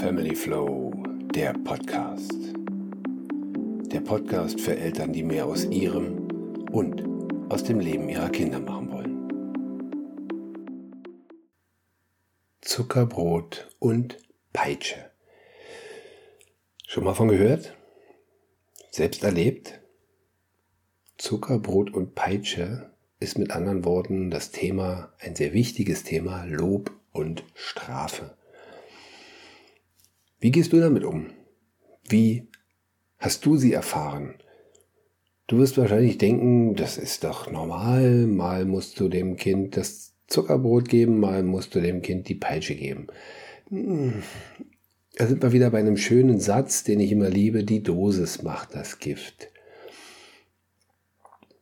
Family Flow, der Podcast. Der Podcast für Eltern, die mehr aus ihrem und aus dem Leben ihrer Kinder machen wollen. Zuckerbrot und Peitsche. Schon mal von gehört? Selbst erlebt? Zuckerbrot und Peitsche ist mit anderen Worten das Thema, ein sehr wichtiges Thema, Lob und Strafe. Wie gehst du damit um? Wie hast du sie erfahren? Du wirst wahrscheinlich denken, das ist doch normal, mal musst du dem Kind das Zuckerbrot geben, mal musst du dem Kind die Peitsche geben. Da sind wir wieder bei einem schönen Satz, den ich immer liebe, die Dosis macht das Gift.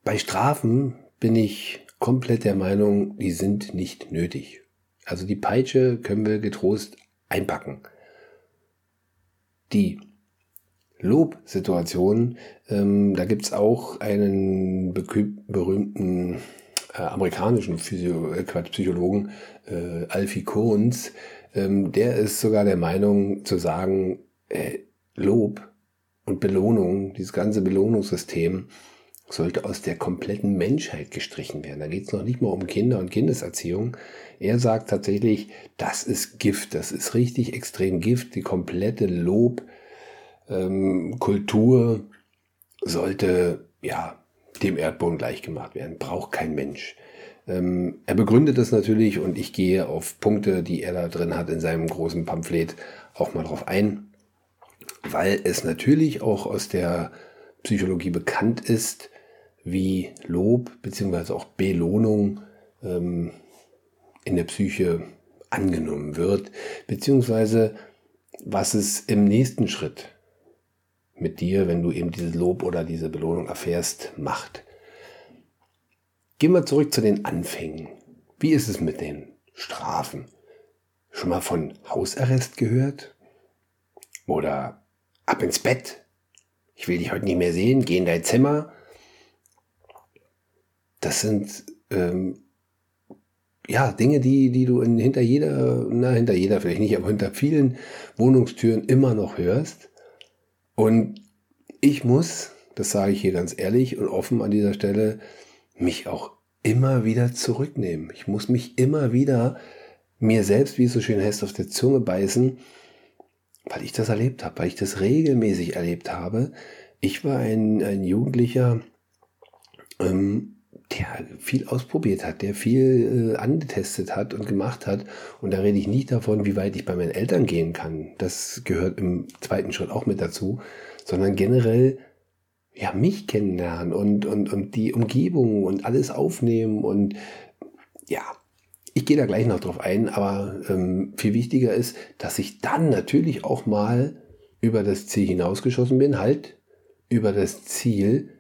Bei Strafen bin ich komplett der Meinung, die sind nicht nötig. Also die Peitsche können wir getrost einpacken die Lobsituation, ähm, da gibt's auch einen berühmten äh, amerikanischen Physio äh, Psychologen, äh, Alfie Kohns, ähm, der ist sogar der Meinung zu sagen, äh, Lob und Belohnung, dieses ganze Belohnungssystem, sollte aus der kompletten Menschheit gestrichen werden. Da geht es noch nicht mal um Kinder und Kindeserziehung. Er sagt tatsächlich, das ist Gift, das ist richtig extrem Gift. Die komplette Lobkultur ähm, sollte ja dem Erdboden gleichgemacht werden. Braucht kein Mensch. Ähm, er begründet das natürlich und ich gehe auf Punkte, die er da drin hat in seinem großen Pamphlet, auch mal drauf ein, weil es natürlich auch aus der Psychologie bekannt ist, wie Lob bzw. auch Belohnung ähm, in der Psyche angenommen wird, beziehungsweise was es im nächsten Schritt mit dir, wenn du eben dieses Lob oder diese Belohnung erfährst, macht. Gehen wir zurück zu den Anfängen. Wie ist es mit den Strafen? Schon mal von Hausarrest gehört? Oder ab ins Bett? Ich will dich heute nicht mehr sehen, geh in dein Zimmer das sind ähm, ja Dinge, die, die du in, hinter jeder, na, hinter jeder vielleicht nicht, aber hinter vielen Wohnungstüren immer noch hörst. Und ich muss, das sage ich hier ganz ehrlich und offen an dieser Stelle, mich auch immer wieder zurücknehmen. Ich muss mich immer wieder mir selbst, wie es so schön heißt, auf der Zunge beißen, weil ich das erlebt habe, weil ich das regelmäßig erlebt habe. Ich war ein, ein Jugendlicher, ähm, der viel ausprobiert hat, der viel äh, angetestet hat und gemacht hat. Und da rede ich nicht davon, wie weit ich bei meinen Eltern gehen kann. Das gehört im zweiten Schritt auch mit dazu, sondern generell ja mich kennenlernen und, und, und die Umgebung und alles aufnehmen und ja, ich gehe da gleich noch drauf ein, aber ähm, viel wichtiger ist, dass ich dann natürlich auch mal über das Ziel hinausgeschossen bin, halt über das Ziel,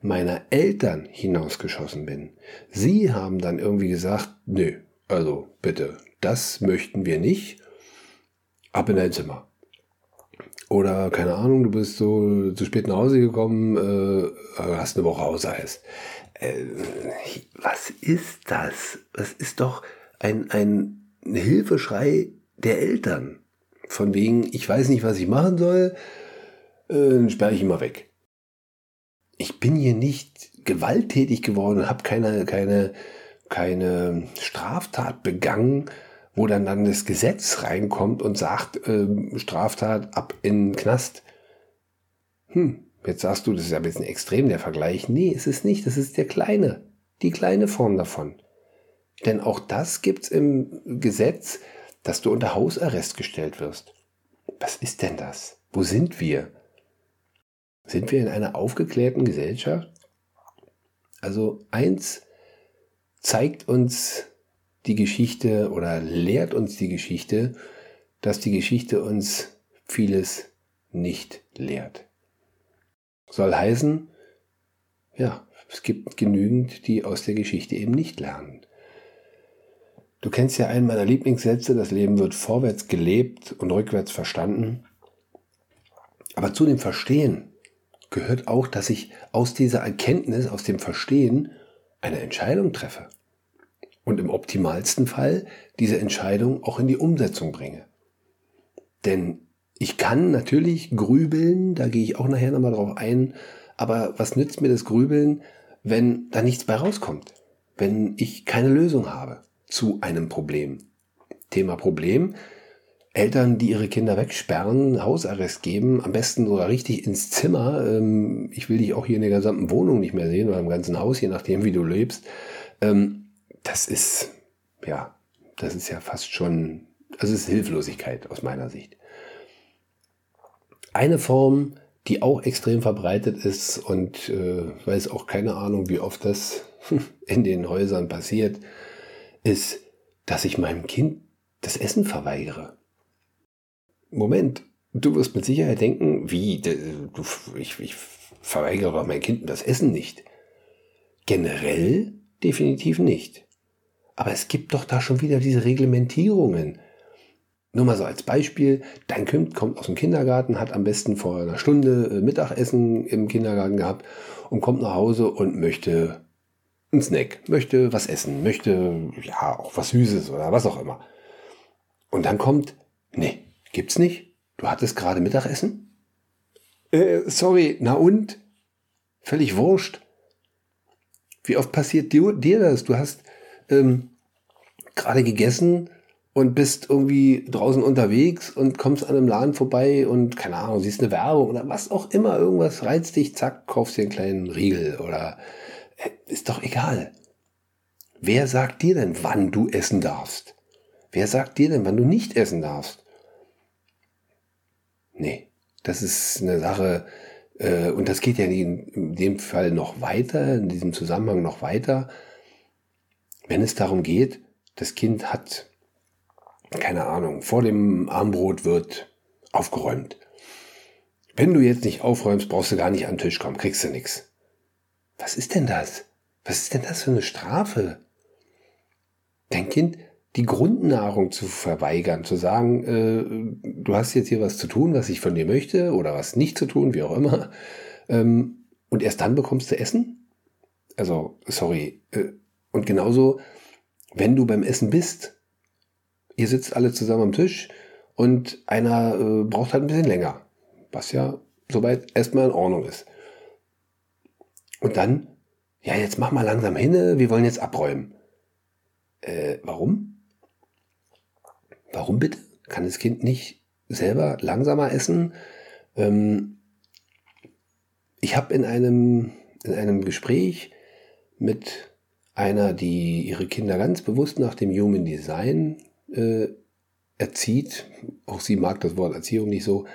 meiner Eltern hinausgeschossen bin. Sie haben dann irgendwie gesagt, nö, also bitte, das möchten wir nicht. Ab in dein Zimmer. Oder keine Ahnung, du bist so zu spät nach Hause gekommen, äh, hast eine Woche Hausreis. Äh, was ist das? Das ist doch ein, ein Hilfeschrei der Eltern. Von wegen, ich weiß nicht, was ich machen soll, äh, dann sperre ich immer weg ich bin hier nicht gewalttätig geworden und habe keine, keine, keine Straftat begangen, wo dann dann das Gesetz reinkommt und sagt, äh, Straftat ab in den Knast. Hm, jetzt sagst du, das ist ja ein bisschen extrem der Vergleich. Nee, es ist nicht, das ist der kleine, die kleine Form davon. Denn auch das gibt's im Gesetz, dass du unter Hausarrest gestellt wirst. Was ist denn das? Wo sind wir? Sind wir in einer aufgeklärten Gesellschaft? Also eins zeigt uns die Geschichte oder lehrt uns die Geschichte, dass die Geschichte uns vieles nicht lehrt. Soll heißen, ja, es gibt genügend, die aus der Geschichte eben nicht lernen. Du kennst ja einen meiner Lieblingssätze, das Leben wird vorwärts gelebt und rückwärts verstanden. Aber zu dem Verstehen gehört auch, dass ich aus dieser Erkenntnis, aus dem Verstehen eine Entscheidung treffe. Und im optimalsten Fall diese Entscheidung auch in die Umsetzung bringe. Denn Ich kann natürlich grübeln, da gehe ich auch nachher nochmal drauf ein, aber was nützt mir das Grübeln, wenn da nichts bei rauskommt? Wenn ich keine Lösung habe zu einem Problem? Thema Problem. Eltern, die ihre Kinder wegsperren, Hausarrest geben, am besten sogar richtig ins Zimmer. Ähm, ich will dich auch hier in der gesamten Wohnung nicht mehr sehen oder im ganzen Haus, je nachdem, wie du lebst. Ähm, das ist, ja, das ist ja fast schon, also es ist Hilflosigkeit aus meiner Sicht. Eine Form, die auch extrem verbreitet ist und äh, weiß auch keine Ahnung, wie oft das in den Häusern passiert, ist, dass ich meinem Kind das Essen verweigere. Moment, du wirst mit Sicherheit denken, wie, du, ich, ich verweigere mein Kind das Essen nicht. Generell definitiv nicht. Aber es gibt doch da schon wieder diese Reglementierungen. Nur mal so als Beispiel, dein Kind kommt aus dem Kindergarten, hat am besten vor einer Stunde äh, Mittagessen im Kindergarten gehabt und kommt nach Hause und möchte einen Snack, möchte was essen, möchte ja auch was Süßes oder was auch immer. Und dann kommt, nee, gibt's nicht. Du hattest gerade Mittagessen? Äh, sorry, na und? Völlig wurscht. Wie oft passiert dir, dir das? Du hast ähm, gerade gegessen und bist irgendwie draußen unterwegs und kommst an einem Laden vorbei und keine Ahnung, siehst eine Werbung oder was auch immer, irgendwas reizt dich, zack, kaufst dir einen kleinen Riegel oder äh, ist doch egal. Wer sagt dir denn, wann du essen darfst? Wer sagt dir denn, wann du nicht essen darfst? Nee, das ist eine Sache, äh, und das geht ja in dem Fall noch weiter, in diesem Zusammenhang noch weiter, wenn es darum geht, das Kind hat, keine Ahnung, vor dem Armbrot wird aufgeräumt. Wenn du jetzt nicht aufräumst, brauchst du gar nicht an den Tisch kommen, kriegst du nichts. Was ist denn das? Was ist denn das für eine Strafe? Dein Kind die Grundnahrung zu verweigern, zu sagen, äh, du hast jetzt hier was zu tun, was ich von dir möchte oder was nicht zu tun, wie auch immer, ähm, und erst dann bekommst du Essen? Also, sorry. Äh, und genauso, wenn du beim Essen bist, ihr sitzt alle zusammen am Tisch und einer äh, braucht halt ein bisschen länger, was ja soweit erstmal in Ordnung ist. Und dann, ja, jetzt mach mal langsam hin, wir wollen jetzt abräumen. Äh, warum? Warum bitte? Kann das Kind nicht selber langsamer essen? Ähm, ich habe in einem, in einem Gespräch mit einer, die ihre Kinder ganz bewusst nach dem Human Design äh, erzieht, auch sie mag das Wort Erziehung nicht so,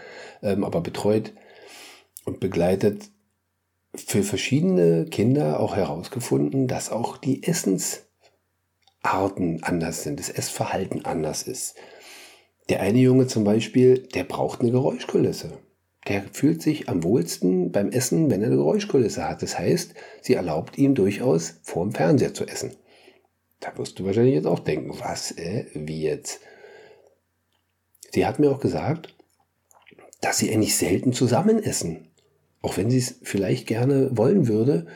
ähm, aber betreut und begleitet, für verschiedene Kinder auch herausgefunden, dass auch die Essens Arten anders sind, das Essverhalten anders ist. Der eine Junge zum Beispiel, der braucht eine Geräuschkulisse. Der fühlt sich am wohlsten beim Essen, wenn er eine Geräuschkulisse hat. Das heißt, sie erlaubt ihm durchaus vor dem Fernseher zu essen. Da wirst du wahrscheinlich jetzt auch denken, was, äh, wie jetzt? Sie hat mir auch gesagt, dass sie eigentlich selten zusammen essen. Auch wenn sie es vielleicht gerne wollen würde,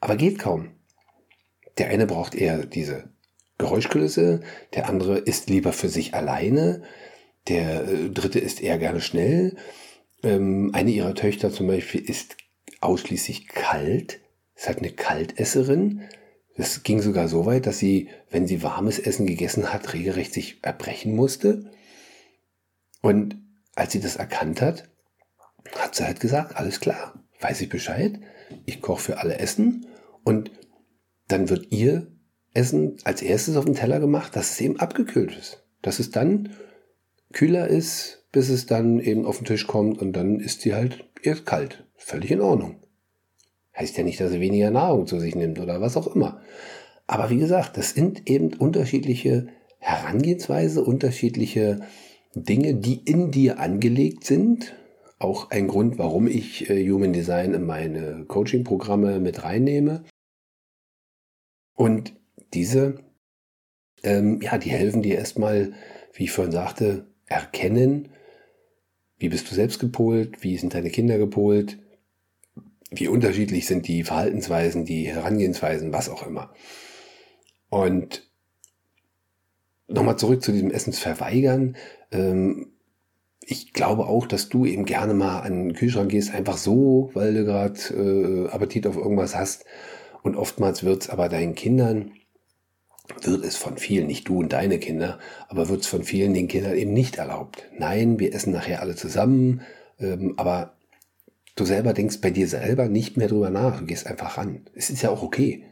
aber geht kaum. Der eine braucht eher diese Geräuschkulisse, der andere ist lieber für sich alleine, der äh, dritte ist eher gerne schnell. Ähm, eine ihrer Töchter zum Beispiel ist ausschließlich kalt, ist halt eine Kaltesserin. Das ging sogar so weit, dass sie, wenn sie warmes Essen gegessen hat, regelrecht sich erbrechen musste. Und als sie das erkannt hat, hat sie halt gesagt, alles klar, weiß ich Bescheid, ich koche für alle Essen und dann wird ihr Essen als erstes auf den Teller gemacht, dass es eben abgekühlt ist. Dass es dann kühler ist, bis es dann eben auf den Tisch kommt und dann ist sie halt erst kalt. Völlig in Ordnung. Heißt ja nicht, dass sie weniger Nahrung zu sich nimmt oder was auch immer. Aber wie gesagt, das sind eben unterschiedliche Herangehensweise, unterschiedliche Dinge, die in dir angelegt sind. Auch ein Grund, warum ich äh, Human Design in meine Coaching-Programme mit reinnehme. Und diese, ähm, ja, die helfen dir erstmal, wie ich vorhin sagte, erkennen, wie bist du selbst gepolt, wie sind deine Kinder gepolt, wie unterschiedlich sind die Verhaltensweisen, die Herangehensweisen, was auch immer. Und nochmal zurück zu diesem Essensverweigern. Ähm, ich glaube auch, dass du eben gerne mal an den Kühlschrank gehst, einfach so, weil du gerade äh, Appetit auf irgendwas hast. Und oftmals wird es aber deinen Kindern, wird es von vielen, nicht du und deine Kinder, aber wird es von vielen den Kindern eben nicht erlaubt. Nein, wir essen nachher alle zusammen, ähm, aber du selber denkst bei dir selber nicht mehr drüber nach. Du gehst einfach ran. Es ist ja auch okay.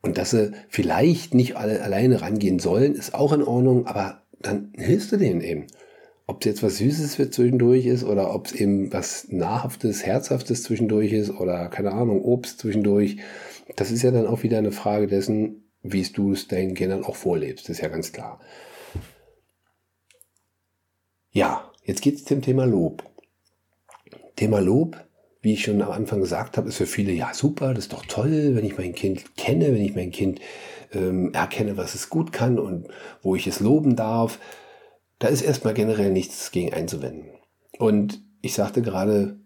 Und dass sie vielleicht nicht alle alleine rangehen sollen, ist auch in Ordnung, aber dann hilfst du denen eben. Ob es jetzt was Süßes für zwischendurch ist oder ob es eben was Nahrhaftes, Herzhaftes zwischendurch ist oder keine Ahnung, Obst zwischendurch. Das ist ja dann auch wieder eine Frage dessen, wie du es deinen Kindern auch vorlebst. Ist ja ganz klar. Ja, jetzt geht es zum Thema Lob. Thema Lob, wie ich schon am Anfang gesagt habe, ist für viele ja super, das ist doch toll, wenn ich mein Kind kenne, wenn ich mein Kind ähm, erkenne, was es gut kann und wo ich es loben darf. Da ist erstmal generell nichts gegen einzuwenden. Und ich sagte gerade,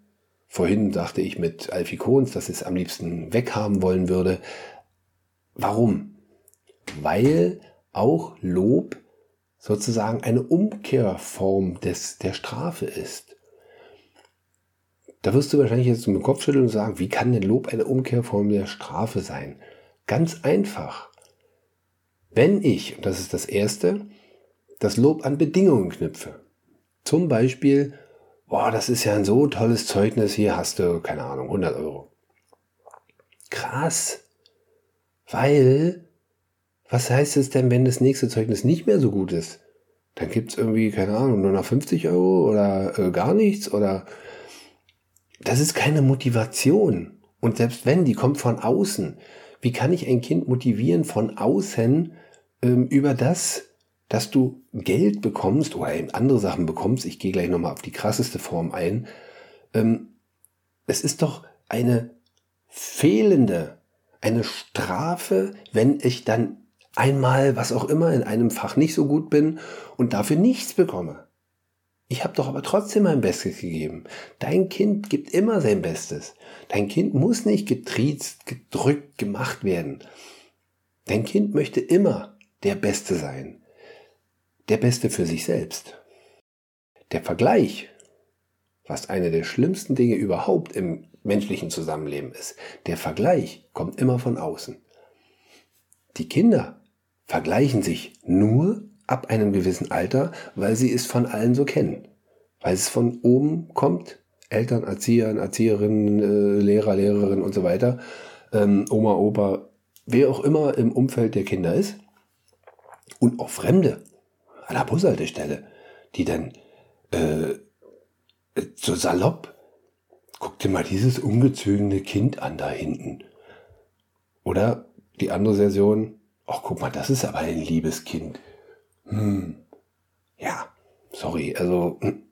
vorhin sagte ich mit Alfie Kohns, dass ich es am liebsten weghaben wollen würde. Warum? Weil auch Lob sozusagen eine Umkehrform des, der Strafe ist. Da wirst du wahrscheinlich jetzt mit dem Kopf schütteln und sagen, wie kann denn Lob eine Umkehrform der Strafe sein? Ganz einfach. Wenn ich, und das ist das Erste, das Lob an Bedingungen knüpfe. Zum Beispiel, boah, das ist ja ein so tolles Zeugnis, hier hast du, keine Ahnung, 100 Euro. Krass. Weil, was heißt es denn, wenn das nächste Zeugnis nicht mehr so gut ist? Dann gibt es irgendwie, keine Ahnung, nur noch 50 Euro oder äh, gar nichts oder das ist keine Motivation. Und selbst wenn, die kommt von außen. Wie kann ich ein Kind motivieren von außen ähm, über das, dass du Geld bekommst oder eben andere Sachen bekommst? Ich gehe gleich nochmal auf die krasseste Form ein. Ähm, es ist doch eine fehlende, eine Strafe, wenn ich dann einmal, was auch immer, in einem Fach nicht so gut bin und dafür nichts bekomme. Ich habe doch aber trotzdem mein Bestes gegeben. Dein Kind gibt immer sein Bestes. Dein Kind muss nicht getriezt, gedrückt gemacht werden. Dein Kind möchte immer der Beste sein. Der Beste für sich selbst. Der Vergleich, was eine der schlimmsten Dinge überhaupt im menschlichen Zusammenleben ist, der Vergleich kommt immer von außen. Die Kinder vergleichen sich nur ab einem gewissen Alter, weil sie es von allen so kennen. Weil es von oben kommt, Eltern, Erzieher, Erzieherinnen, äh, Lehrer, Lehrerinnen und so weiter, ähm, Oma, Opa, wer auch immer im Umfeld der Kinder ist. Und auch Fremde an der Bushaltestelle, die dann äh, so salopp, guck dir mal dieses ungezogene Kind an da hinten. Oder die andere Version, ach guck mal, das ist aber ein liebes Kind hm, ja, sorry, also, hm,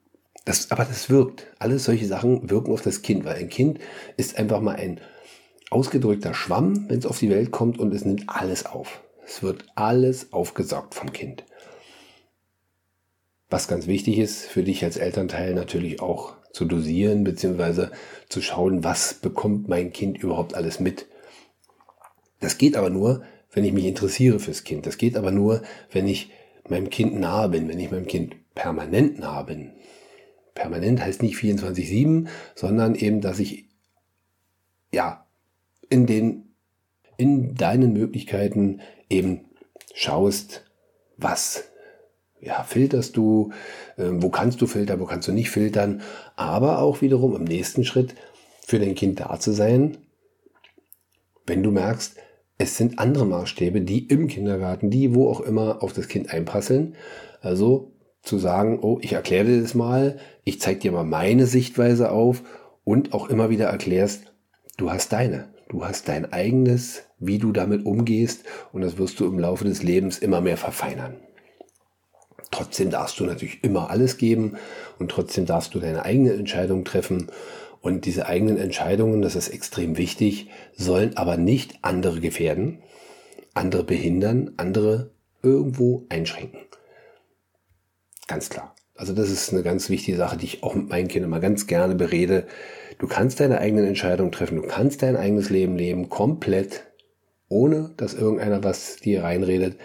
das, aber das wirkt. Alles solche Sachen wirken auf das Kind, weil ein Kind ist einfach mal ein ausgedrückter Schwamm, wenn es auf die Welt kommt und es nimmt alles auf. Es wird alles aufgesaugt vom Kind. Was ganz wichtig ist für dich als Elternteil natürlich auch zu dosieren, beziehungsweise zu schauen, was bekommt mein Kind überhaupt alles mit. Das geht aber nur, wenn ich mich interessiere fürs Kind. Das geht aber nur, wenn ich meinem Kind nahe bin, wenn ich meinem Kind permanent nahe bin. Permanent heißt nicht 24-7, sondern eben, dass ich ja in den in deinen Möglichkeiten eben schaust, was ja, filterst du, äh, wo kannst du filtern, wo kannst du nicht filtern, aber auch wiederum im nächsten Schritt für dein Kind da zu sein, wenn du merkst, es sind andere Maßstäbe, die im Kindergarten, die wo auch immer auf das Kind einprasseln. Also zu sagen, oh, ich erkläre dir das mal, ich zeige dir mal meine Sichtweise auf und auch immer wieder erklärst, du hast deine, du hast dein eigenes, wie du damit umgehst und das wirst du im Laufe des Lebens immer mehr verfeinern. Trotzdem darfst du natürlich immer alles geben und trotzdem darfst du deine eigene Entscheidung treffen und diese eigenen Entscheidungen, das ist extrem wichtig, sollen aber nicht andere gefährden, andere behindern, andere irgendwo einschränken. Ganz klar. Also das ist eine ganz wichtige Sache, die ich auch mit meinen Kindern mal ganz gerne berede. Du kannst deine eigenen Entscheidungen treffen, du kannst dein eigenes Leben leben, komplett, ohne dass irgendeiner was dir reinredet.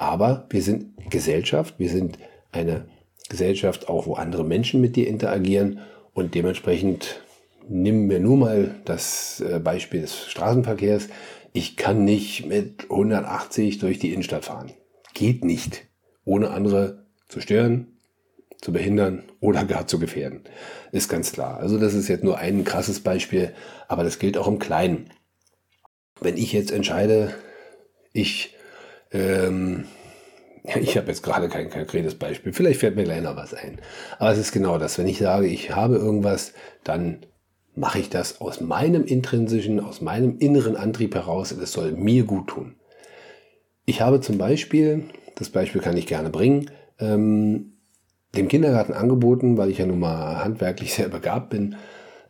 Aber wir sind Gesellschaft, wir sind eine Gesellschaft, auch wo andere Menschen mit dir interagieren. Und dementsprechend nehmen wir nur mal das äh, Beispiel des Straßenverkehrs. Ich kann nicht mit 180 durch die Innenstadt fahren. Geht nicht. Ohne andere zu stören, zu behindern oder gar zu gefährden. Ist ganz klar. Also das ist jetzt nur ein krasses Beispiel, aber das gilt auch im Kleinen. Wenn ich jetzt entscheide, ich, ähm, ich habe jetzt gerade kein konkretes Beispiel, vielleicht fällt mir gleich noch was ein. Aber es ist genau das. Wenn ich sage, ich habe irgendwas, dann mache ich das aus meinem intrinsischen, aus meinem inneren Antrieb heraus es soll mir gut tun. Ich habe zum Beispiel, das Beispiel kann ich gerne bringen, ähm, dem Kindergarten angeboten, weil ich ja nun mal handwerklich sehr begabt bin,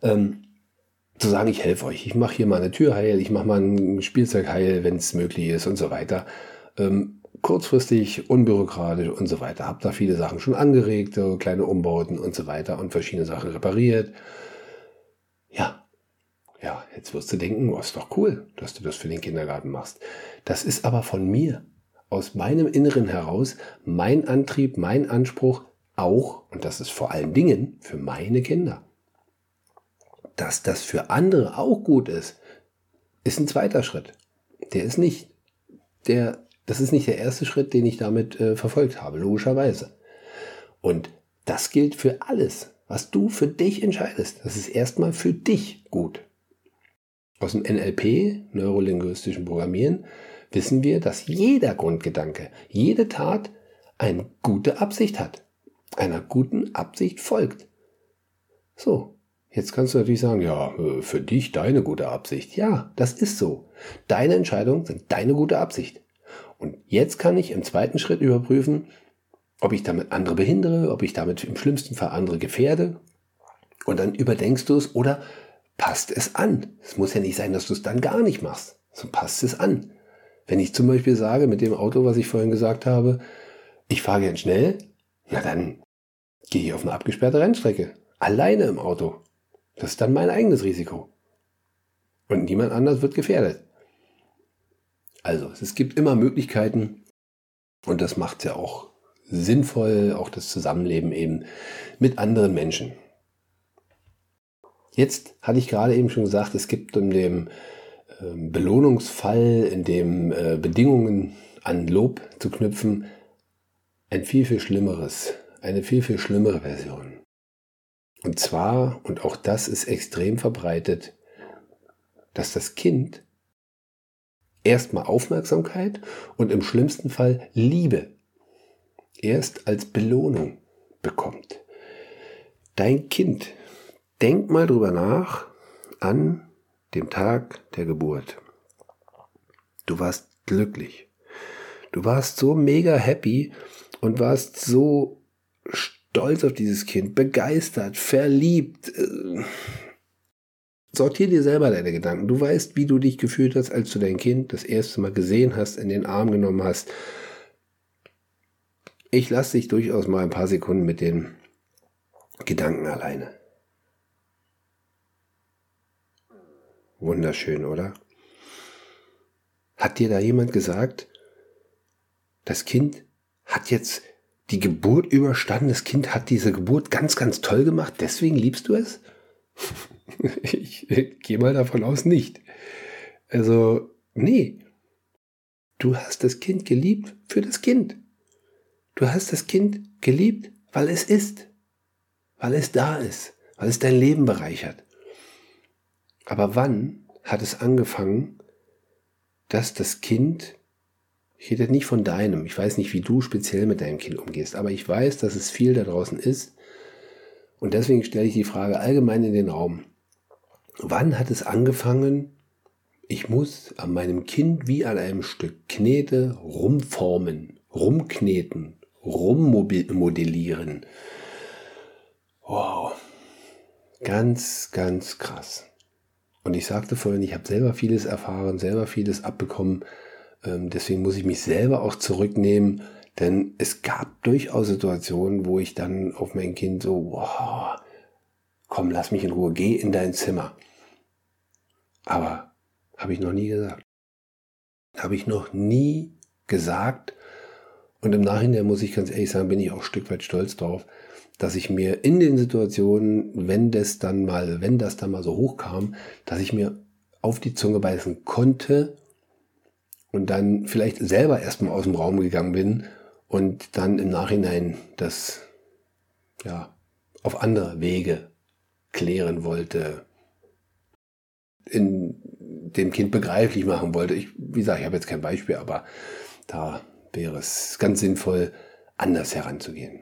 ähm, zu sagen, ich helfe euch. Ich mache hier mal eine Tür heil, ich mache mal ein Spielzeug heil, wenn es möglich ist und so weiter. Ähm, kurzfristig, unbürokratisch und so weiter. Hab da viele Sachen schon angeregt, so kleine Umbauten und so weiter und verschiedene Sachen repariert. Ja, ja, jetzt wirst du denken, oh, ist doch cool, dass du das für den Kindergarten machst. Das ist aber von mir, aus meinem Inneren heraus, mein Antrieb, mein Anspruch, auch, und das ist vor allen Dingen für meine Kinder. Dass das für andere auch gut ist, ist ein zweiter Schritt. Der ist nicht der, das ist nicht der erste Schritt, den ich damit äh, verfolgt habe, logischerweise. Und das gilt für alles, was du für dich entscheidest. Das ist erstmal für dich gut. Aus dem NLP, neurolinguistischen Programmieren, wissen wir, dass jeder Grundgedanke, jede Tat eine gute Absicht hat einer guten Absicht folgt. So, jetzt kannst du natürlich sagen, ja, äh, für dich deine gute Absicht. Ja, das ist so. Deine Entscheidungen sind deine gute Absicht. Und jetzt kann ich im zweiten Schritt überprüfen, ob ich damit andere behindere, ob ich damit im schlimmsten Fall andere gefährde. Und dann überdenkst du es oder passt es an. Es muss ja nicht sein, dass du es dann gar nicht machst. So passt es an. Wenn ich zum Beispiel sage, mit dem Auto, was ich vorhin gesagt habe, ich fahre gern schnell, na dann gehe ich auf eine abgesperrte Rennstrecke. Alleine im Auto. Das ist dann mein eigenes Risiko. Und niemand anders wird gefährdet. Also, es gibt immer Möglichkeiten und das macht ja auch sinnvoll, auch das Zusammenleben eben mit anderen Menschen. Jetzt hatte ich gerade eben schon gesagt, es gibt in dem ähm, Belohnungsfall, in dem äh, Bedingungen an Lob zu knüpfen, ein viel, viel schlimmeres eine viel, viel schlimmere Version. Und zwar, und auch das ist extrem verbreitet, dass das Kind erstmal Aufmerksamkeit und im schlimmsten Fall Liebe erst als Belohnung bekommt. Dein Kind, denk mal drüber nach an dem Tag der Geburt. Du warst glücklich. Du warst so mega happy und warst so stolz auf dieses Kind, begeistert, verliebt. Sortier dir selber deine Gedanken. Du weißt, wie du dich gefühlt hast, als du dein Kind das erste Mal gesehen hast, in den Arm genommen hast. Ich lasse dich durchaus mal ein paar Sekunden mit den Gedanken alleine. Wunderschön, oder? Hat dir da jemand gesagt, das Kind hat jetzt die Geburt überstanden, das Kind hat diese Geburt ganz, ganz toll gemacht, deswegen liebst du es? Ich, gehe mal davon aus, nicht. Also, nee. Du hast das Kind geliebt für das Kind. Du hast das Kind geliebt, weil es ist. Weil es da ist. Weil es dein Leben bereichert. Aber wann hat es angefangen, dass das Kind ich rede nicht von deinem. Ich weiß nicht, wie du speziell mit deinem Kind umgehst, aber ich weiß, dass es viel da draußen ist. Und deswegen stelle ich die Frage allgemein in den Raum. Wann hat es angefangen, ich muss an meinem Kind wie an einem Stück Knete rumformen, rumkneten, rummodellieren. Wow. Ganz, ganz krass. Und ich sagte vorhin, ich habe selber vieles erfahren, selber vieles abbekommen. Ähm, deswegen muss ich mich selber auch zurücknehmen, denn es gab durchaus Situationen, wo ich dann auf mein Kind so, wow, komm, lass mich in Ruhe, geh in dein Zimmer. Aber habe ich noch nie gesagt. Habe ich noch nie gesagt. Und im Nachhinein muss ich ganz ehrlich sagen, bin ich auch ein Stück weit stolz drauf, dass ich mir in den Situationen, wenn das dann mal, wenn das dann mal so hochkam, dass ich mir auf die Zunge beißen konnte und dann vielleicht selber erstmal aus dem Raum gegangen bin und dann im Nachhinein das ja auf andere Wege klären wollte, in dem Kind begreiflich machen wollte. Ich, wie gesagt, ich habe jetzt kein Beispiel, aber da wäre es ganz sinnvoll, anders heranzugehen.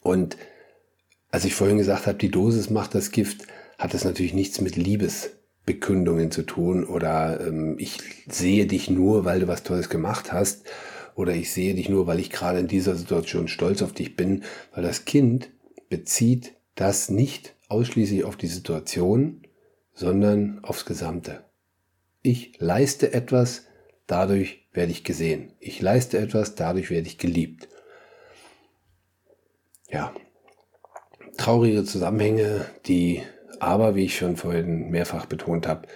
Und als ich vorhin gesagt habe, die Dosis macht das Gift, hat das natürlich nichts mit Liebesbekündungen zu tun oder ähm, ich sehe dich nur, weil du was Tolles gemacht hast oder ich sehe dich nur, weil ich gerade in dieser Situation stolz auf dich bin, weil das Kind bezieht das nicht ausschließlich auf die Situation, sondern aufs Gesamte. Ich leiste etwas, dadurch werde ich gesehen. Ich leiste etwas, dadurch werde ich geliebt. Ja, traurige Zusammenhänge, die aber, wie ich schon vorhin mehrfach betont habe,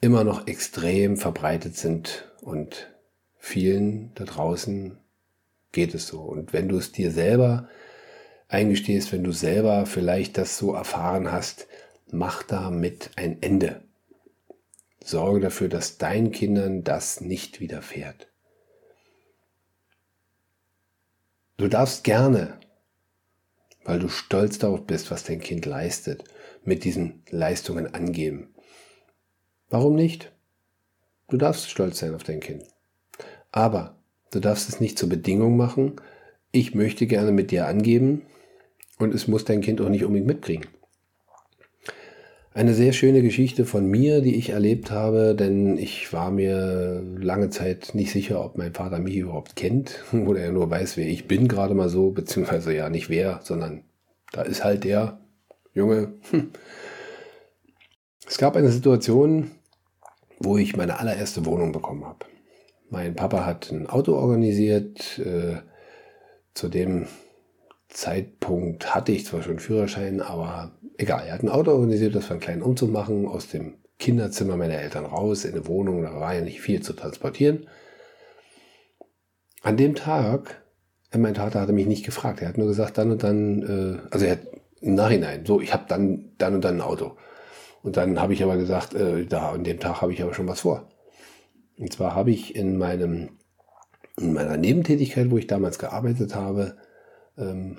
immer noch extrem verbreitet sind und vielen da draußen geht es so. Und wenn du es dir selber eingestehst, wenn du selber vielleicht das so erfahren hast, mach damit ein Ende. Sorge dafür, dass deinen Kindern das nicht widerfährt. Du darfst gerne, weil du stolz darauf bist, was dein Kind leistet, mit diesen Leistungen angeben. Warum nicht? Du darfst stolz sein auf dein Kind. Aber du darfst es nicht zur Bedingung machen, ich möchte gerne mit dir angeben und es muss dein Kind auch nicht unbedingt mitkriegen. Eine sehr schöne Geschichte von mir, die ich erlebt habe, denn ich war mir lange Zeit nicht sicher, ob mein Vater mich überhaupt kennt oder er nur weiß, wer ich bin, gerade mal so, beziehungsweise ja nicht wer, sondern da ist halt der Junge. Es gab eine Situation, wo ich meine allererste Wohnung bekommen habe. Mein Papa hat ein Auto organisiert. Äh, zu dem Zeitpunkt hatte ich zwar schon Führerschein, aber egal, er hat ein Auto organisiert, das wir einen kleinen Umzug machen, aus dem Kinderzimmer meiner Eltern raus in eine Wohnung, da war ja nicht viel zu transportieren. An dem Tag, äh, mein Vater hatte mich nicht gefragt, er hat nur gesagt, dann und dann, äh, also er hat im Nachhinein, so, ich habe dann, dann und dann ein Auto. Und dann habe ich aber gesagt, äh, da an dem Tag habe ich aber schon was vor. Und zwar habe ich in meinem, in meiner Nebentätigkeit, wo ich damals gearbeitet habe, ähm,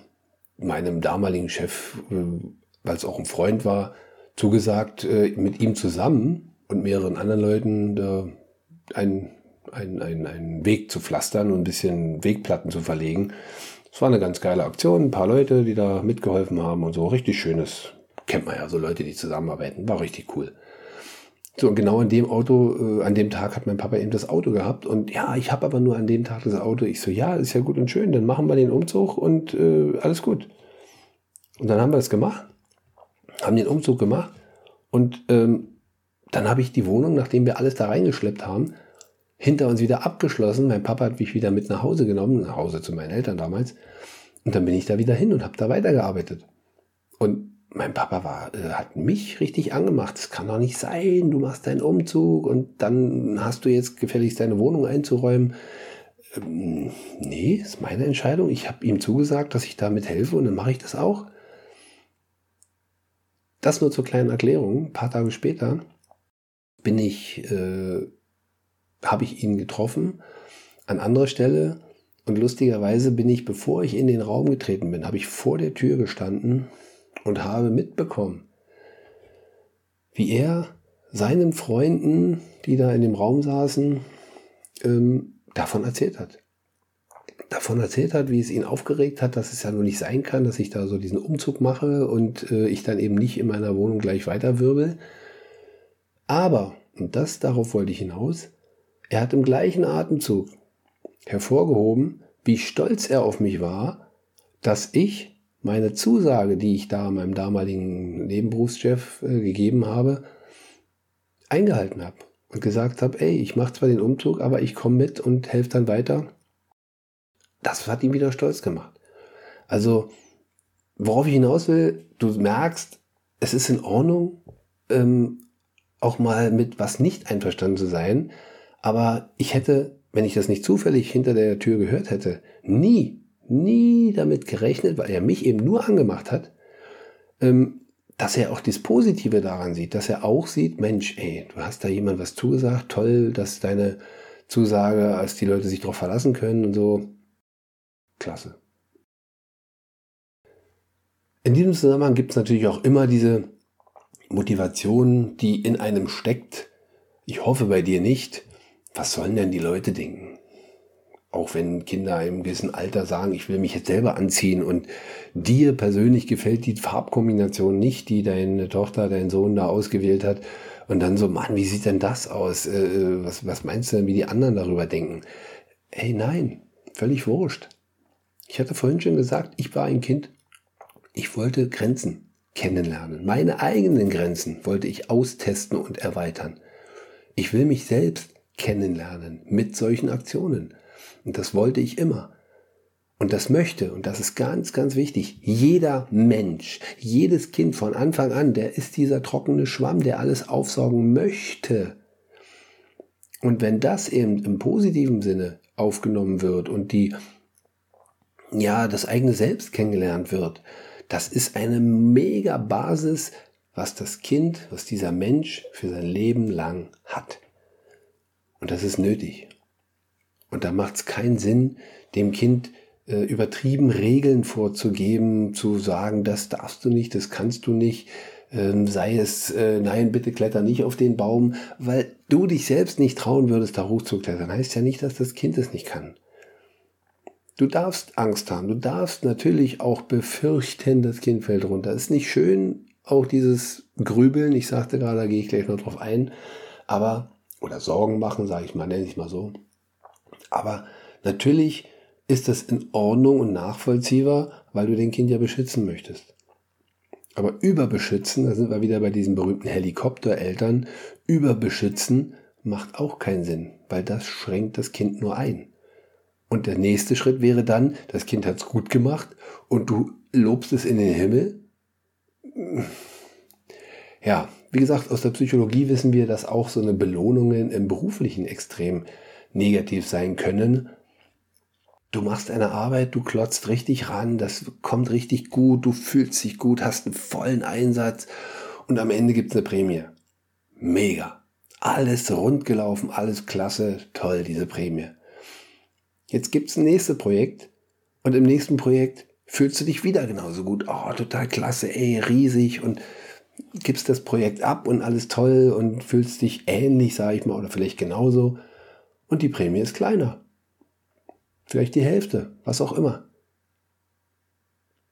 meinem damaligen Chef äh, weil es auch ein Freund war, zugesagt, äh, mit ihm zusammen und mehreren anderen Leuten da einen, einen, einen, einen Weg zu pflastern und ein bisschen Wegplatten zu verlegen. Es war eine ganz geile Aktion, ein paar Leute, die da mitgeholfen haben und so. Richtig schönes, kennt man ja, so Leute, die zusammenarbeiten. War richtig cool. So, und genau an dem Auto, äh, an dem Tag hat mein Papa eben das Auto gehabt. Und ja, ich habe aber nur an dem Tag das Auto. Ich so, ja, ist ja gut und schön, dann machen wir den Umzug und äh, alles gut. Und dann haben wir das gemacht haben den Umzug gemacht und ähm, dann habe ich die Wohnung, nachdem wir alles da reingeschleppt haben, hinter uns wieder abgeschlossen. Mein Papa hat mich wieder mit nach Hause genommen, nach Hause zu meinen Eltern damals. Und dann bin ich da wieder hin und habe da weitergearbeitet. Und mein Papa war, äh, hat mich richtig angemacht. Das kann doch nicht sein. Du machst deinen Umzug und dann hast du jetzt gefälligst deine Wohnung einzuräumen. Ähm, nee, ist meine Entscheidung. Ich habe ihm zugesagt, dass ich damit helfe und dann mache ich das auch. Das nur zur kleinen Erklärung. Ein paar Tage später bin ich, äh, habe ich ihn getroffen an anderer Stelle und lustigerweise bin ich, bevor ich in den Raum getreten bin, habe ich vor der Tür gestanden und habe mitbekommen, wie er seinen Freunden, die da in dem Raum saßen, ähm, davon erzählt hat davon erzählt hat, wie es ihn aufgeregt hat, dass es ja nur nicht sein kann, dass ich da so diesen Umzug mache und äh, ich dann eben nicht in meiner Wohnung gleich weiterwirbel. Aber, und das darauf wollte ich hinaus, er hat im gleichen Atemzug hervorgehoben, wie stolz er auf mich war, dass ich meine Zusage, die ich da meinem damaligen Nebenberufschef äh, gegeben habe, eingehalten habe und gesagt habe, ey, ich mache zwar den Umzug, aber ich komme mit und helfe dann weiter das hat ihn wieder stolz gemacht. Also, worauf ich hinaus will, du merkst, es ist in Ordnung, ähm, auch mal mit was nicht einverstanden zu sein. Aber ich hätte wenn ich das nicht zufällig hinter der Tür gehört hätte, nie, nie damit gerechnet, weil er mich eben nur angemacht hat, ähm, dass er auch das Positive daran sieht, dass er auch sieht, Mensch, ey, du hast da jemand was zugesagt, toll, dass deine Zusage, als die Leute sich darauf verlassen können und so. Klasse. In diesem Zusammenhang gibt es natürlich auch immer diese Motivation, die in einem steckt. Ich hoffe bei dir nicht. Was sollen denn die Leute denken? Auch wenn Kinder im gewissen Alter sagen, ich will mich jetzt selber anziehen und dir persönlich gefällt die Farbkombination nicht, die deine Tochter, dein Sohn da ausgewählt hat. Und dann so, Mann, wie sieht denn das aus? Äh, äh was, was meinst du denn, wie die anderen darüber denken? Hey, nein, völlig wurscht. Ich hatte vorhin schon gesagt, ich war ein Kind, ich wollte Grenzen kennenlernen. Meine eigenen Grenzen wollte ich austesten und erweitern. Ich will mich selbst kennenlernen mit solchen Aktionen. Und das wollte ich immer. Und das möchte, und das ist ganz, ganz wichtig, jeder Mensch, jedes Kind von Anfang an, der ist dieser trockene Schwamm, der alles aufsaugen möchte. Und wenn das eben im positiven Sinne aufgenommen wird und die, ja, das eigene Selbst kennengelernt wird, das ist eine mega Basis, was das Kind, was dieser Mensch für sein Leben lang hat. Und das ist nötig. Und da macht es keinen Sinn, dem Kind äh, übertrieben Regeln vorzugeben, zu sagen, das darfst du nicht, das kannst du nicht, ähm, sei es, äh, nein, bitte kletter nicht auf den Baum, weil du dich selbst nicht trauen würdest, da hochzuklettern, heißt ja nicht, dass das Kind es nicht kann. Du darfst Angst haben. Du darfst natürlich auch befürchten, das Kind fällt runter. Ist nicht schön, auch dieses Grübeln. Ich sagte gerade, da gehe ich gleich noch drauf ein. Aber, oder Sorgen machen, sage ich mal, nenne ich mal so. Aber natürlich ist das in Ordnung und nachvollziehbar, weil du den Kind ja beschützen möchtest. Aber überbeschützen, da sind wir wieder bei diesen berühmten Helikoptereltern, überbeschützen macht auch keinen Sinn, weil das schränkt das Kind nur ein. Und der nächste Schritt wäre dann, das Kind hat es gut gemacht und du lobst es in den Himmel. Ja, wie gesagt, aus der Psychologie wissen wir, dass auch so eine Belohnungen im beruflichen extrem negativ sein können. Du machst eine Arbeit, du klotzt richtig ran, das kommt richtig gut, du fühlst dich gut, hast einen vollen Einsatz und am Ende gibt es eine Prämie. Mega. Alles rund gelaufen, alles klasse, toll, diese Prämie. Jetzt gibt es ein nächstes Projekt und im nächsten Projekt fühlst du dich wieder genauso gut. Oh, total klasse, ey, riesig und gibst das Projekt ab und alles toll und fühlst dich ähnlich, sage ich mal, oder vielleicht genauso. Und die Prämie ist kleiner. Vielleicht die Hälfte, was auch immer.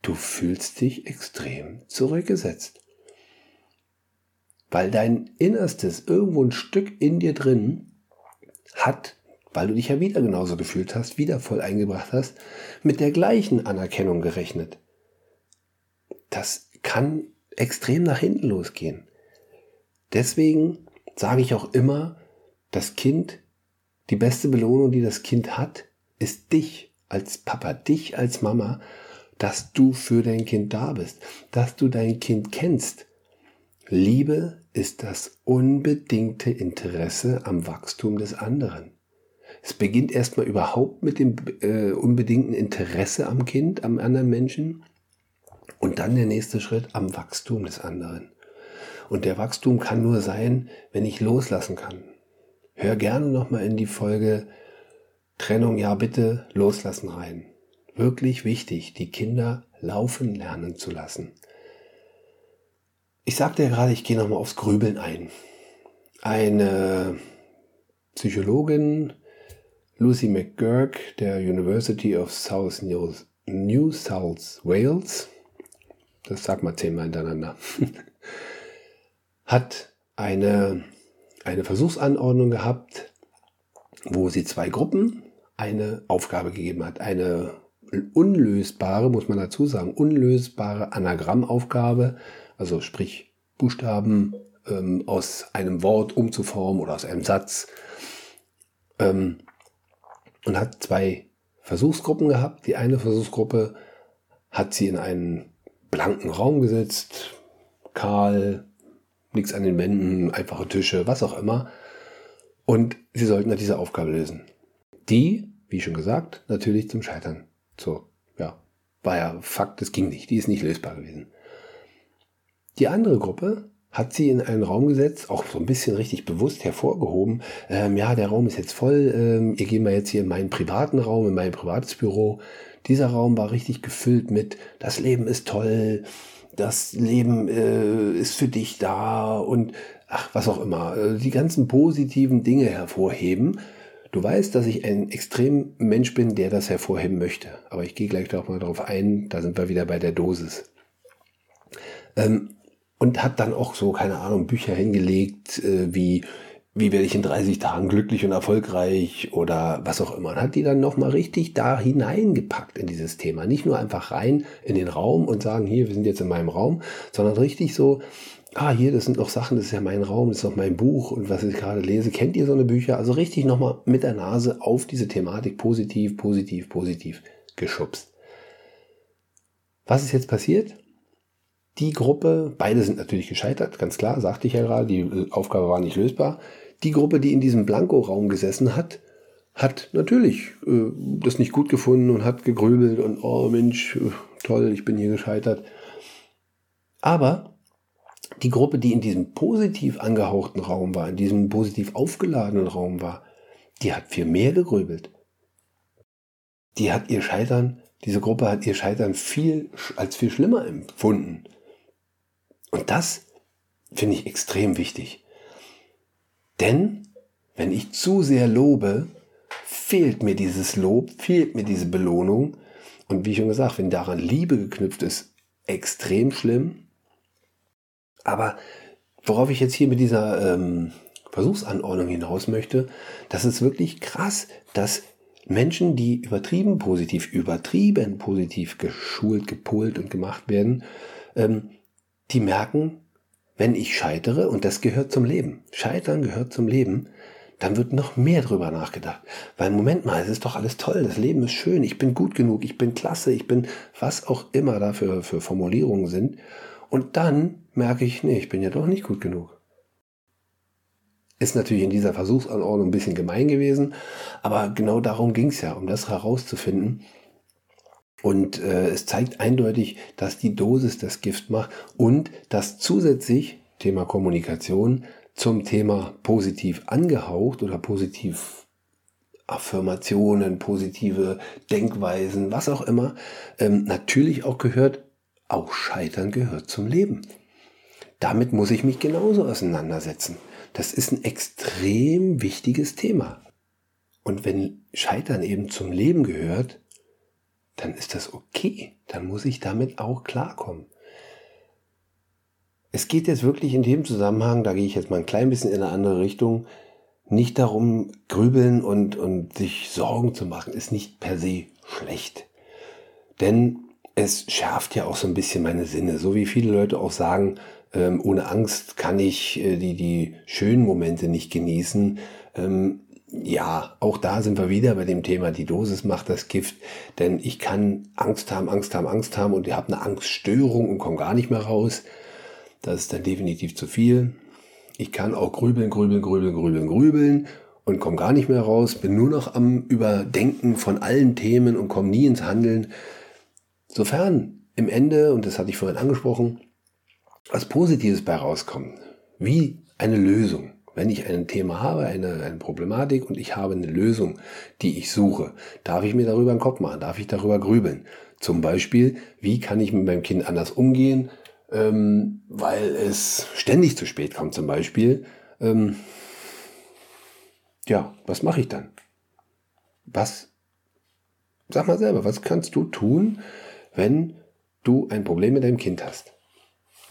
Du fühlst dich extrem zurückgesetzt. Weil dein Innerstes, irgendwo ein Stück in dir drin, hat weil du dich ja wieder genauso gefühlt hast, wieder voll eingebracht hast, mit der gleichen Anerkennung gerechnet. Das kann extrem nach hinten losgehen. Deswegen sage ich auch immer, das Kind, die beste Belohnung, die das Kind hat, ist dich als Papa, dich als Mama, dass du für dein Kind da bist, dass du dein Kind kennst. Liebe ist das unbedingte Interesse am Wachstum des anderen. Es beginnt erstmal überhaupt mit dem äh, unbedingten Interesse am Kind, am anderen Menschen. Und dann der nächste Schritt am Wachstum des anderen. Und der Wachstum kann nur sein, wenn ich loslassen kann. Hör gerne nochmal in die Folge Trennung, ja bitte, loslassen rein. Wirklich wichtig, die Kinder laufen lernen zu lassen. Ich sagte ja gerade, ich gehe nochmal aufs Grübeln ein. Eine Psychologin Lucy McGurk der University of South New South Wales, das sagt man zehnmal hintereinander, hat eine, eine Versuchsanordnung gehabt, wo sie zwei Gruppen eine Aufgabe gegeben hat. Eine unlösbare, muss man dazu sagen, unlösbare Anagrammaufgabe, also sprich Buchstaben ähm, aus einem Wort umzuformen oder aus einem Satz. Ähm, und hat zwei Versuchsgruppen gehabt. Die eine Versuchsgruppe hat sie in einen blanken Raum gesetzt, kahl, nichts an den Wänden, einfache Tische, was auch immer. Und sie sollten dann diese Aufgabe lösen. die, wie schon gesagt, natürlich zum Scheitern. So, ja, war ja Fakt, das ging nicht, die ist nicht lösbar gewesen. Die andere Gruppe hat sie in einen Raum gesetzt, auch so ein bisschen richtig bewusst hervorgehoben. Ähm, ja, der Raum ist jetzt voll, ähm, ihr gehen wir jetzt hier in meinen privaten Raum, in mein privates Büro. Dieser Raum war richtig gefüllt mit, das Leben ist toll, das Leben äh, ist für dich da und ach, was auch immer, äh, die ganzen positiven Dinge hervorheben. Du weißt, dass ich ein extrem Mensch bin, der das hervorheben möchte. Aber ich gehe gleich noch mal darauf ein, da sind wir wieder bei der Dosis. Ähm, und hat dann auch so, keine Ahnung, Bücher hingelegt, äh, wie wie werde ich in 30 Tagen glücklich und erfolgreich oder was auch immer. Und hat die dann nochmal richtig da hineingepackt in dieses Thema. Nicht nur einfach rein in den Raum und sagen, hier, wir sind jetzt in meinem Raum, sondern richtig so, ah, hier, das sind noch Sachen, das ist ja mein Raum, das ist noch mein Buch und was ich gerade lese. Kennt ihr so eine Bücher? Also richtig nochmal mit der Nase auf diese Thematik positiv, positiv, positiv geschubst. Was ist jetzt passiert? Die Gruppe, beide sind natürlich gescheitert, ganz klar, sagte ich ja gerade, die Aufgabe war nicht lösbar. Die Gruppe, die in diesem Blanko-Raum gesessen hat, hat natürlich äh, das nicht gut gefunden und hat gegrübelt und oh Mensch, äh, toll, ich bin hier gescheitert. Aber die Gruppe, die in diesem positiv angehauchten Raum war, in diesem positiv aufgeladenen Raum war, die hat viel mehr gegrübelt. Die hat ihr Scheitern, diese Gruppe hat ihr Scheitern viel als viel schlimmer empfunden. Und das finde ich extrem wichtig. Denn wenn ich zu sehr lobe, fehlt mir dieses Lob, fehlt mir diese Belohnung. Und wie schon gesagt, wenn daran Liebe geknüpft ist, extrem schlimm. Aber worauf ich jetzt hier mit dieser ähm, Versuchsanordnung hinaus möchte, das ist wirklich krass, dass Menschen, die übertrieben positiv, übertrieben positiv geschult, gepolt und gemacht werden, ähm, die merken, wenn ich scheitere, und das gehört zum Leben, Scheitern gehört zum Leben, dann wird noch mehr drüber nachgedacht. Weil Moment mal, es ist doch alles toll, das Leben ist schön, ich bin gut genug, ich bin klasse, ich bin was auch immer da für, für Formulierungen sind. Und dann merke ich, nee, ich bin ja doch nicht gut genug. Ist natürlich in dieser Versuchsanordnung ein bisschen gemein gewesen, aber genau darum ging es ja, um das herauszufinden, und äh, es zeigt eindeutig, dass die Dosis das Gift macht und dass zusätzlich Thema Kommunikation zum Thema positiv angehaucht oder positiv Affirmationen, positive Denkweisen, was auch immer, ähm, natürlich auch gehört, auch Scheitern gehört zum Leben. Damit muss ich mich genauso auseinandersetzen. Das ist ein extrem wichtiges Thema. Und wenn Scheitern eben zum Leben gehört, dann ist das okay. Dann muss ich damit auch klarkommen. Es geht jetzt wirklich in dem Zusammenhang, da gehe ich jetzt mal ein klein bisschen in eine andere Richtung, nicht darum, grübeln und, und sich Sorgen zu machen, ist nicht per se schlecht. Denn es schärft ja auch so ein bisschen meine Sinne. So wie viele Leute auch sagen, ähm, ohne Angst kann ich äh, die, die schönen Momente nicht genießen. Ähm, ja, auch da sind wir wieder bei dem Thema, die Dosis macht das Gift. Denn ich kann Angst haben, Angst haben, Angst haben und ich habe eine Angststörung und komme gar nicht mehr raus. Das ist dann definitiv zu viel. Ich kann auch grübeln, grübeln, grübeln, grübeln, grübeln und komme gar nicht mehr raus. Bin nur noch am Überdenken von allen Themen und komme nie ins Handeln. Sofern im Ende, und das hatte ich vorhin angesprochen, was Positives bei rauskommt, wie eine Lösung wenn ich ein Thema habe, eine, eine Problematik und ich habe eine Lösung, die ich suche, darf ich mir darüber einen Kopf machen, darf ich darüber grübeln. Zum Beispiel, wie kann ich mit meinem Kind anders umgehen, ähm, weil es ständig zu spät kommt zum Beispiel. Ähm, ja, was mache ich dann? Was, sag mal selber, was kannst du tun, wenn du ein Problem mit deinem Kind hast?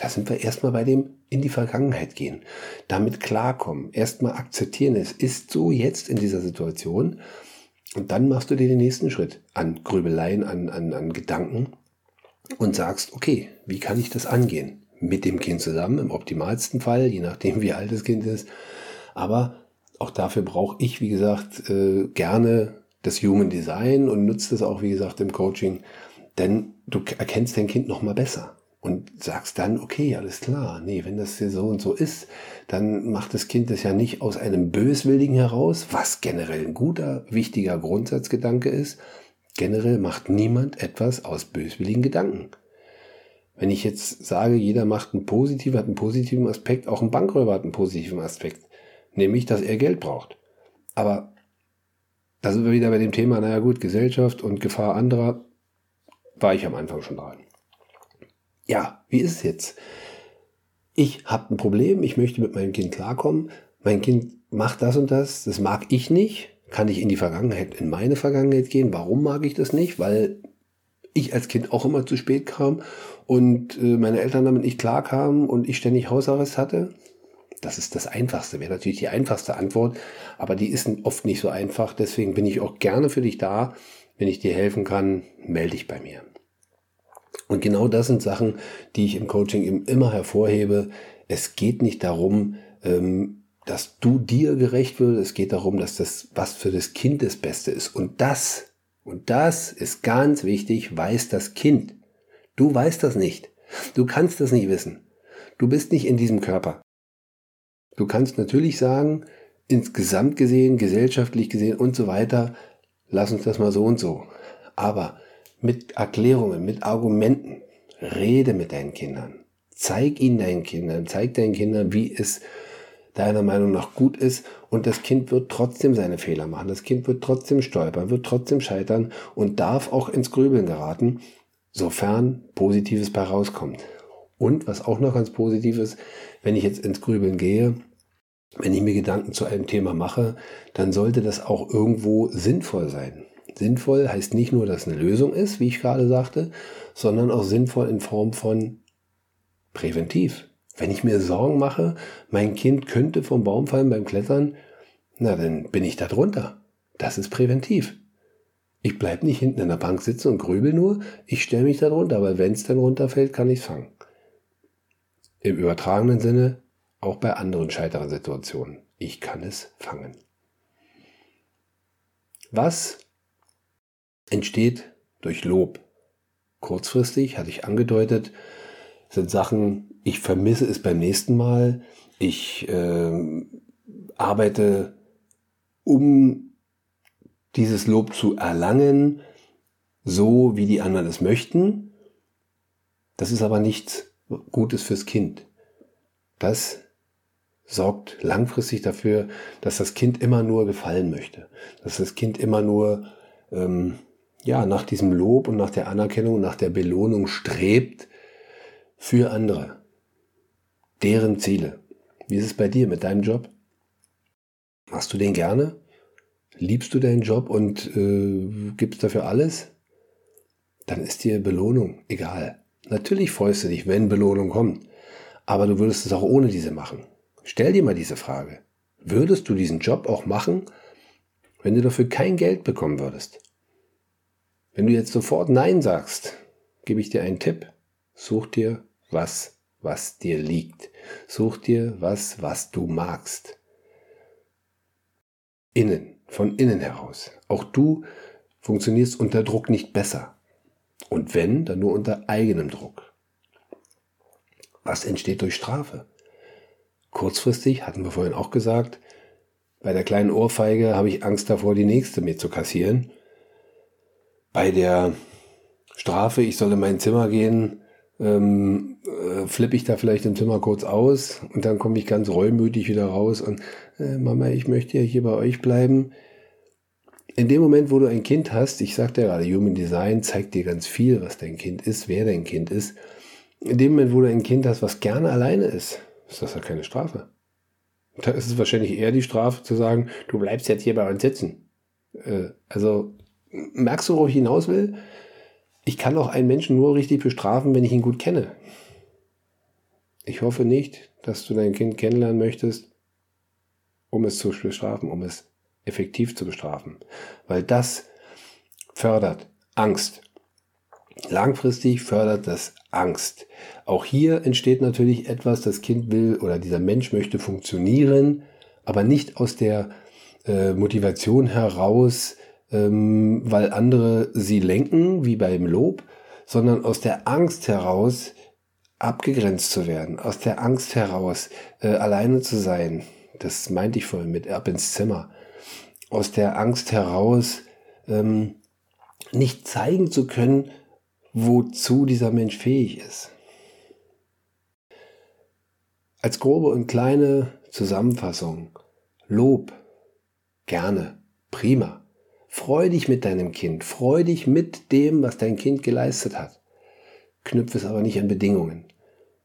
Da sind wir erstmal bei dem in die Vergangenheit gehen, damit klarkommen, erstmal akzeptieren, es ist so jetzt in dieser Situation und dann machst du dir den nächsten Schritt an Grübeleien, an, an, an Gedanken und sagst, okay, wie kann ich das angehen? Mit dem Kind zusammen, im optimalsten Fall, je nachdem wie alt das Kind ist. Aber auch dafür brauche ich, wie gesagt, äh, gerne das Human Design und nutze das auch, wie gesagt, im Coaching, denn du erkennst dein Kind noch mal besser. Und sagst dann, okay, alles klar, nee, wenn das hier so und so ist, dann macht das Kind das ja nicht aus einem Böswilligen heraus, was generell ein guter, wichtiger Grundsatzgedanke ist. Generell macht niemand etwas aus böswilligen Gedanken. Wenn ich jetzt sage, jeder macht einen positiven, hat einen positiven Aspekt, auch ein Bankräuber hat einen positiven Aspekt, nämlich, dass er Geld braucht. Aber da sind wir wieder bei dem Thema, naja gut, Gesellschaft und Gefahr anderer, war ich am Anfang schon dran ja, wie ist es jetzt? Ich habe ein Problem, ich möchte mit meinem Kind klarkommen. Mein Kind macht das und das, das mag ich nicht. Kann ich in die Vergangenheit, in meine Vergangenheit gehen? Warum mag ich das nicht? Weil ich als Kind auch immer zu spät kam und äh, meine Eltern damit nicht klarkamen und ich ständig Hausarrest hatte. Das ist das Einfachste, wäre natürlich die einfachste Antwort, aber die ist oft nicht so einfach. Deswegen bin ich auch gerne für dich da. Wenn ich dir helfen kann, melde dich bei mir. Und genau das sind Sachen, die ich im Coaching eben immer hervorhebe. Es geht nicht darum, ähm, dass du dir gerecht wirst. Es geht darum, dass das, was für das Kind das Beste ist. Und das, und das ist ganz wichtig, weiß das Kind. Du weißt das nicht. Du kannst das nicht wissen. Du bist nicht in diesem Körper. Du kannst natürlich sagen, insgesamt gesehen, gesellschaftlich gesehen und so weiter, lass uns das mal so und so. Aber mit Erklärungen, mit Argumenten. Rede mit deinen Kindern. Zeig ihnen deinen Kindern, zeig deinen Kindern, wie es deiner Meinung nach gut ist und das Kind wird trotzdem seine Fehler machen. Das Kind wird trotzdem stolpern, wird trotzdem scheitern und darf auch ins Grübeln geraten, sofern Positives bei rauskommt. Und was auch noch ganz positiv ist, wenn ich jetzt ins Grübeln gehe, wenn ich mir Gedanken zu einem Thema mache, dann sollte das auch irgendwo sinnvoll sein. Sinnvoll heißt nicht nur, dass eine Lösung ist, wie ich gerade sagte, sondern auch sinnvoll in Form von präventiv. Wenn ich mir Sorgen mache, mein Kind könnte vom Baum fallen beim Klettern, na dann bin ich da drunter. Das ist präventiv. Ich bleibe nicht hinten in der Bank sitzen und grübel nur, ich stelle mich da drunter, weil wenn es dann runterfällt, kann ich es fangen. Im übertragenen Sinne auch bei anderen Scheiterersituationen. Ich kann es fangen. Was entsteht durch Lob. Kurzfristig, hatte ich angedeutet, sind Sachen, ich vermisse es beim nächsten Mal, ich äh, arbeite, um dieses Lob zu erlangen, so wie die anderen es möchten. Das ist aber nichts Gutes fürs Kind. Das sorgt langfristig dafür, dass das Kind immer nur gefallen möchte, dass das Kind immer nur ähm, ja, nach diesem Lob und nach der Anerkennung, nach der Belohnung strebt für andere, deren Ziele. Wie ist es bei dir mit deinem Job? Machst du den gerne? Liebst du deinen Job und äh, gibst dafür alles? Dann ist dir Belohnung egal. Natürlich freust du dich, wenn Belohnung kommt, aber du würdest es auch ohne diese machen. Stell dir mal diese Frage. Würdest du diesen Job auch machen, wenn du dafür kein Geld bekommen würdest? Wenn du jetzt sofort Nein sagst, gebe ich dir einen Tipp. Such dir was, was dir liegt. Such dir was, was du magst. Innen, von innen heraus. Auch du funktionierst unter Druck nicht besser. Und wenn, dann nur unter eigenem Druck. Was entsteht durch Strafe? Kurzfristig, hatten wir vorhin auch gesagt, bei der kleinen Ohrfeige habe ich Angst davor, die nächste mit zu kassieren bei der Strafe, ich soll in mein Zimmer gehen, ähm, äh, flippe ich da vielleicht im Zimmer kurz aus und dann komme ich ganz reumütig wieder raus und äh, Mama, ich möchte ja hier bei euch bleiben. In dem Moment, wo du ein Kind hast, ich sagte ja gerade, Human Design zeigt dir ganz viel, was dein Kind ist, wer dein Kind ist. In dem Moment, wo du ein Kind hast, was gerne alleine ist, ist das ja keine Strafe. Da ist es wahrscheinlich eher die Strafe zu sagen, du bleibst jetzt hier bei uns sitzen. Äh, also merkst du, wo ich hinaus will? Ich kann auch einen Menschen nur richtig bestrafen, wenn ich ihn gut kenne. Ich hoffe nicht, dass du dein Kind kennenlernen möchtest, um es zu bestrafen, um es effektiv zu bestrafen. Weil das fördert Angst. Langfristig fördert das Angst. Auch hier entsteht natürlich etwas, das Kind will oder dieser Mensch möchte funktionieren, aber nicht aus der äh, Motivation heraus, ähm, weil andere sie lenken, wie beim Lob, sondern aus der Angst heraus, abgegrenzt zu werden, aus der Angst heraus, äh, alleine zu sein. Das meinte ich vorhin mit ab ins Zimmer. Aus der Angst heraus, ähm, nicht zeigen zu können, wozu dieser Mensch fähig ist. Als grobe und kleine Zusammenfassung. Lob. Gerne. Prima. Freu dich mit deinem Kind. Freu dich mit dem, was dein Kind geleistet hat. Knüpfe es aber nicht an Bedingungen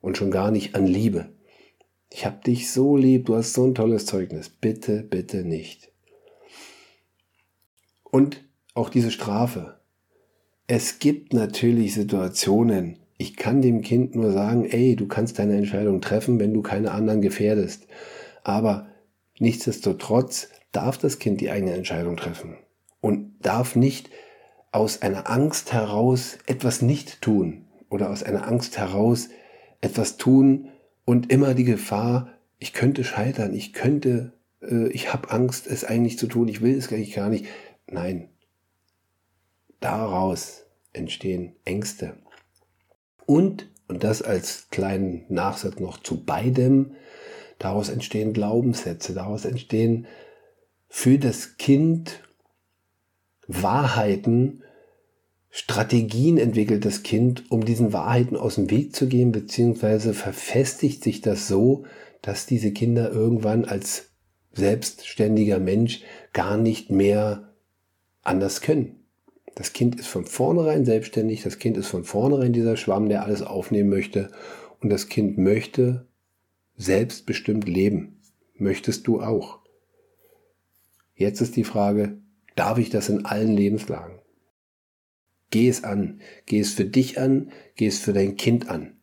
und schon gar nicht an Liebe. Ich hab dich so lieb, du hast so ein tolles Zeugnis. Bitte, bitte nicht. Und auch diese Strafe. Es gibt natürlich Situationen, ich kann dem Kind nur sagen, ey, du kannst deine Entscheidung treffen, wenn du keine anderen gefährdest. Aber nichtsdestotrotz darf das Kind die eigene Entscheidung treffen und darf nicht aus einer Angst heraus etwas nicht tun oder aus einer Angst heraus etwas tun und immer die Gefahr, ich könnte scheitern, ich könnte, äh, ich habe Angst, es eigentlich zu tun, ich will es eigentlich gar nicht. Nein, daraus entstehen Ängste. Und, und das als kleinen Nachsatz noch zu beidem, daraus entstehen Glaubenssätze, daraus entstehen für das Kind Wahrheiten, Strategien entwickelt das Kind, um diesen Wahrheiten aus dem Weg zu gehen, beziehungsweise verfestigt sich das so, dass diese Kinder irgendwann als selbstständiger Mensch gar nicht mehr anders können. Das Kind ist von vornherein selbstständig, das Kind ist von vornherein dieser Schwamm, der alles aufnehmen möchte und das Kind möchte selbstbestimmt leben. Möchtest du auch? Jetzt ist die Frage, darf ich das in allen Lebenslagen? Geh es an. Geh es für dich an. Geh es für dein Kind an.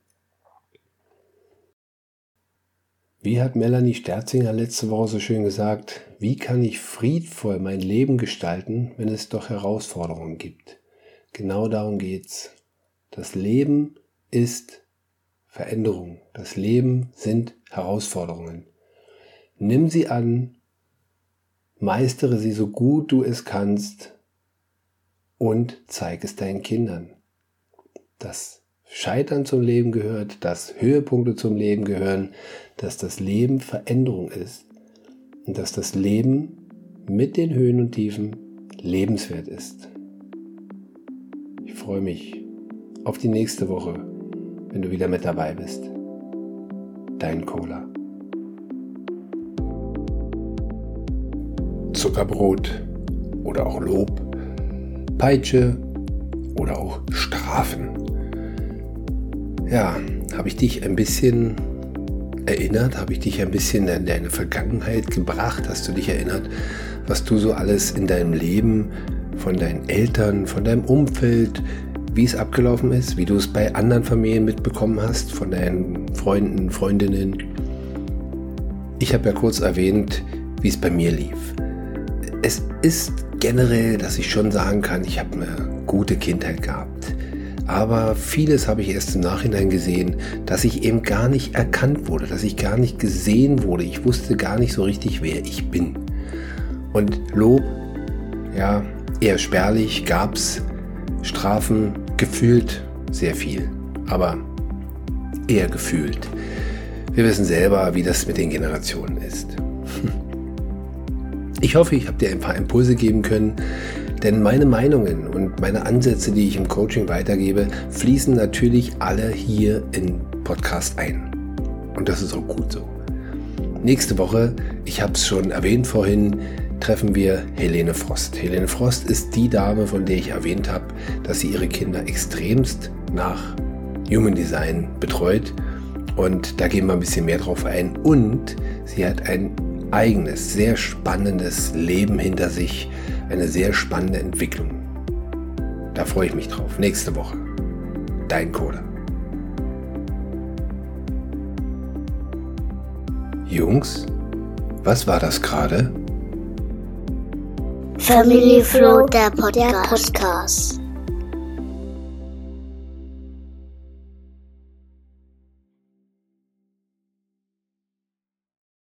Wie hat Melanie Sterzinger letzte Woche so schön gesagt, wie kann ich friedvoll mein Leben gestalten, wenn es doch Herausforderungen gibt? Genau darum geht's. Das Leben ist Veränderung. Das Leben sind Herausforderungen. Nimm sie an, meistere sie so gut du es kannst und zeig es deinen Kindern. Dass Scheitern zum Leben gehört, dass Höhepunkte zum Leben gehören, dass das Leben Veränderung ist und dass das Leben mit den Höhen und Tiefen lebenswert ist. Ich freue mich auf die nächste Woche, wenn du wieder mit dabei bist. Dein Cola. Zuckerbrot oder auch Lob Peitsche oder auch Strafen. Ja, habe ich dich ein bisschen erinnert? Habe ich dich ein bisschen in deine Vergangenheit gebracht? Hast du dich erinnert, was du so alles in deinem Leben von deinen Eltern, von deinem Umfeld, wie es abgelaufen ist, wie du es bei anderen Familien mitbekommen hast, von deinen Freunden, Freundinnen? Ich habe ja kurz erwähnt, wie es bei mir lief. Es ist generell, dass ich schon sagen kann, ich habe eine gute Kindheit gehabt. Aber vieles habe ich erst im Nachhinein gesehen, dass ich eben gar nicht erkannt wurde, dass ich gar nicht gesehen wurde. Ich wusste gar nicht so richtig, wer ich bin. Und Lob, ja, eher spärlich, gab es Strafen gefühlt sehr viel, aber eher gefühlt. Wir wissen selber, wie das mit den Generationen ist. Ich hoffe, ich habe dir ein paar Impulse geben können, denn meine Meinungen und meine Ansätze, die ich im Coaching weitergebe, fließen natürlich alle hier in Podcast ein. Und das ist auch gut so. Nächste Woche, ich habe es schon erwähnt vorhin, treffen wir Helene Frost. Helene Frost ist die Dame, von der ich erwähnt habe, dass sie ihre Kinder extremst nach Human Design betreut. Und da gehen wir ein bisschen mehr drauf ein. Und sie hat ein eigenes, sehr spannendes Leben hinter sich, eine sehr spannende Entwicklung. Da freue ich mich drauf. Nächste Woche. Dein Coder. Jungs, was war das gerade? Family Flow, der Podcast. Der Podcast.